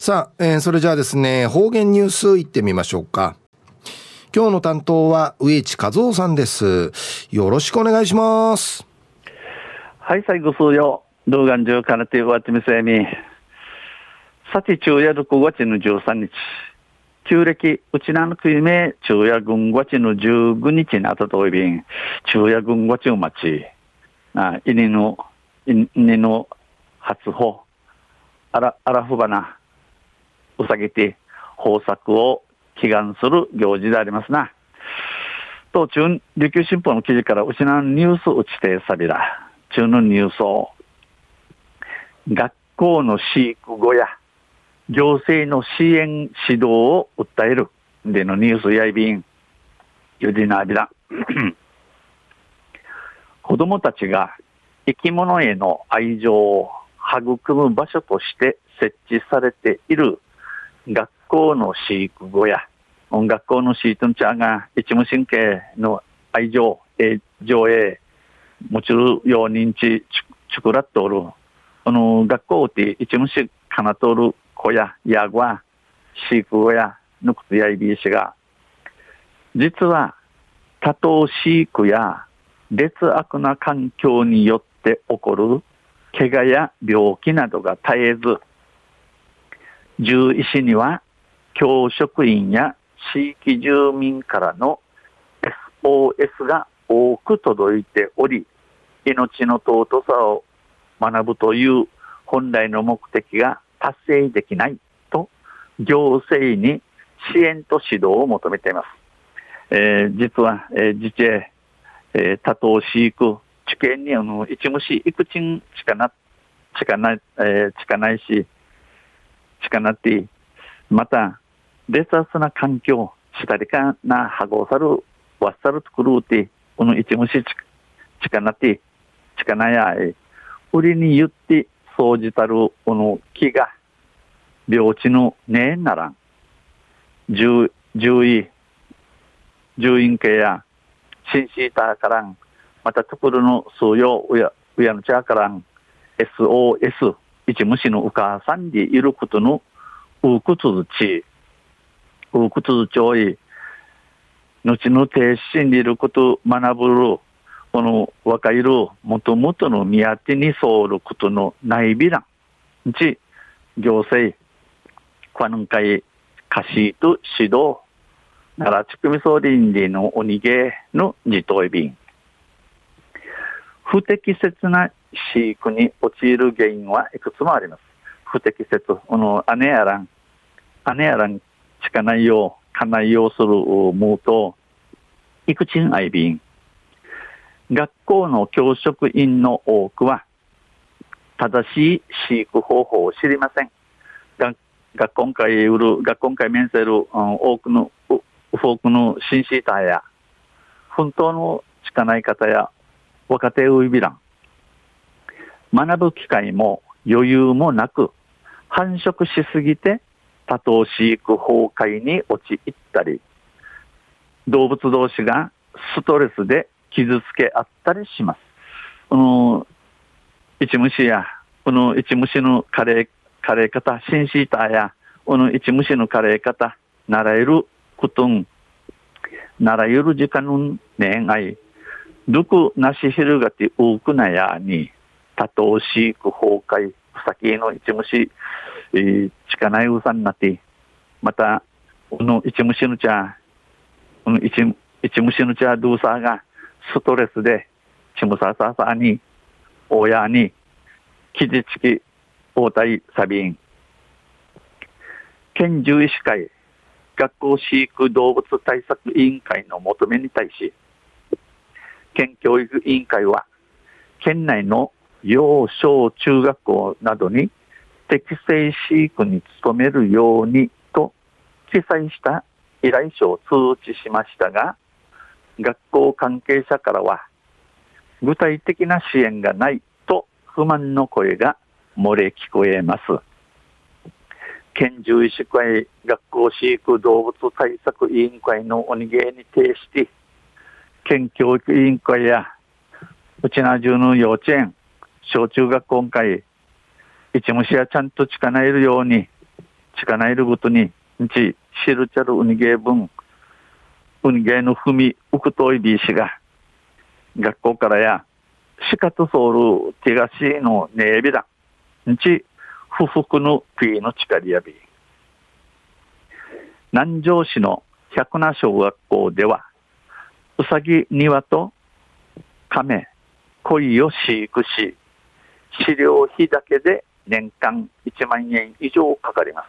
さあ、えー、それじゃあですね、方言ニュースいってみましょうか。今日の担当は植地和夫さんです。よろしくお願いします。はい、最後数曜。動画中からてわってみせみ。さて、昼夜6月の13日。旧暦、うちなのくいめ、昼夜軍月の15日にあたといびん。昼夜軍月を待ち。あ、犬の、犬の初歩。あら、あらふばな。うさぎて、豊作を祈願する行事でありますな。と、中、琉球新報の記事から、うちなニュース打ちてさびら。中のニュースを、学校の飼育後や行政の支援指導を訴えるでのニュースやいびん、ゆでなびら。子供たちが生き物への愛情を育む場所として設置されている学校の飼育後や、学校の飼育者が一無神経の愛情、え情へもちろんよう認知ちくらっとおる。あの、学校って一虫かなとる子や、やぐわ、飼育小や、ぬくつやいびしが、実は多頭飼育や劣悪な環境によって起こる怪我や病気などが絶えず、獣医師には教職員や地域住民からの SOS が多く届いており、命の尊さを学ぶという本来の目的が達成できないと行政に支援と指導を求めています。えー、実は、えー、自治えー、多頭飼育、知見にあの一虫育賃しかな、しかない、えー、しかないし、しかなって、また、劣悪な環境、したりかな、はごさる、わっさる作るうて、この一虫しかなって、しかないや、売りに言って、そうじたる、この木が、病地のねえならん。獣医、獣院系や、シンシーターからん、またところの数用、うや、うやのちゃからん、SOS、一虫のうかさんでいることの、うくつづち、うくつづちょい、後の停止にいること学ぶる、この若いるもともとの宮手にそうることのないびらん。ち、行政、この会、貸しと指導、奈良地区みそ倫理のおにげの自頭便。不適切な飼育に陥る原因はいくつもあります。不適切、この姉やらん、姉やらん、しかないよう、かないようするもうと、いくちんあいびん。学校の教職員の多くは、正しい飼育方法を知りません。学校会売る、学校会面せる、多くの、多くの新シーターや、本当のしかない方や、若手ウイビラン。学ぶ機会も余裕もなく、繁殖しすぎて多頭飼育崩壊に陥ったり、動物同士がストレスで傷つけ合ったりします。この、一虫や、この一虫のカレー、カレー方、シンシーターや、この一虫のカレー方、習えることん、習える時間の恋愛、どくなしひるがて多くなやに、多頭飼育崩壊、ふさきの一虫、えー、ちかないうさんなって、また、この一虫の茶、この一一虫の茶ドゥーサーが、ストレスで、ちむさささに、親に、きじちき、応対サビン。県獣医師会、学校飼育動物対策委員会の求めに対し、県教育委員会は、県内の幼小中学校などに適正飼育に努めるようにと記載した依頼書を通知しましたが、学校関係者からは、具体的な支援がないと不満の声が漏れ聞こえます。県獣医師会学校飼育動物対策委員会のおにげに呈し、県教育委員会や、うちな中の幼稚園、小中学校会、一虫やちゃんと近なえるように、近ないるごとに、んち、しるちゃるうにげー分、うにげーのふみ、うくといびいしが、学校からや、しかとそうる手がしのねえびだ。んち、不服のピーの力やび。南城市の百名小学校では、うさぎ庭と亀、鯉を飼育し、飼料費だけで年間1万円以上かかります。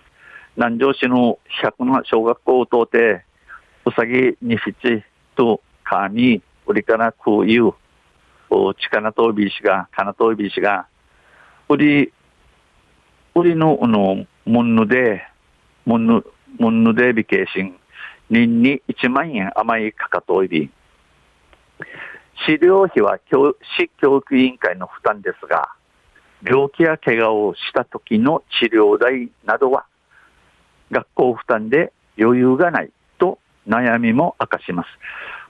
南城市の百名小学校を通って、うさぎ2匹と神、売りから空輸、力とびしが、金とびしが、売り、売りの、あの、もんぬで、もんぬ、もんぬでびけいしん、年に1万円甘いかかといび。飼料費は教市教育委員会の負担ですが、病気や怪我をした時の治療代などは、学校負担で余裕がないと悩みも明かします。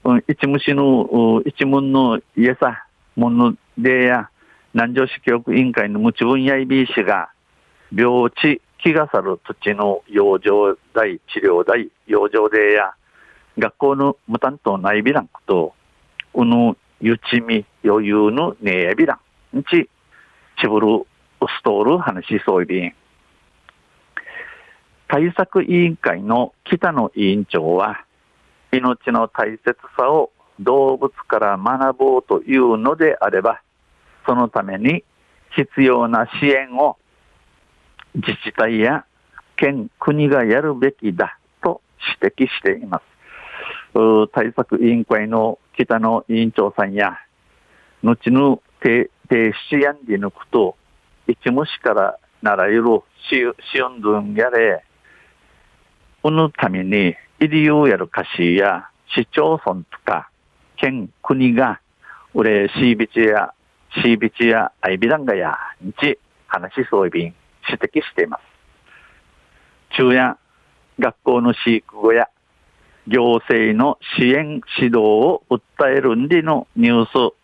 うん、一虫の、一門の家さ、ものでや、南城市教育委員会の無知分野医 B 氏が、病地、気がさる土地の養生代、治療代、養生でや、学校の無担当内備欄と、うぬ、ゆちみ、余裕のねえびらん、ち、ちぶる、うすとおる話しそういびん。対策委員会の北野委員長は、命の大切さを動物から学ぼうというのであれば、そのために必要な支援を自治体や県、国がやるべきだと指摘しています。対策委員会の北野委員長さんや、後の出やんで抜くと、一虫からならゆるしおんどんやれ、このために、医療やる歌詞や市町村とか県、国が、俺、シービチや、シービチやアイビランガや、日、話しそういびん、指摘しています。中や学校の飼育後や、行政の支援指導を訴えるんでのニュース、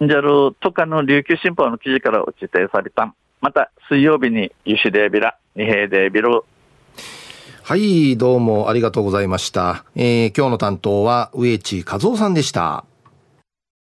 じゃるとかの琉球新報の記事から落ちてされた。また、水曜日に、ユシデービラ、二平デービル、はい、どうもありがとうございました。えー、今日の担当は植地和夫さんでした。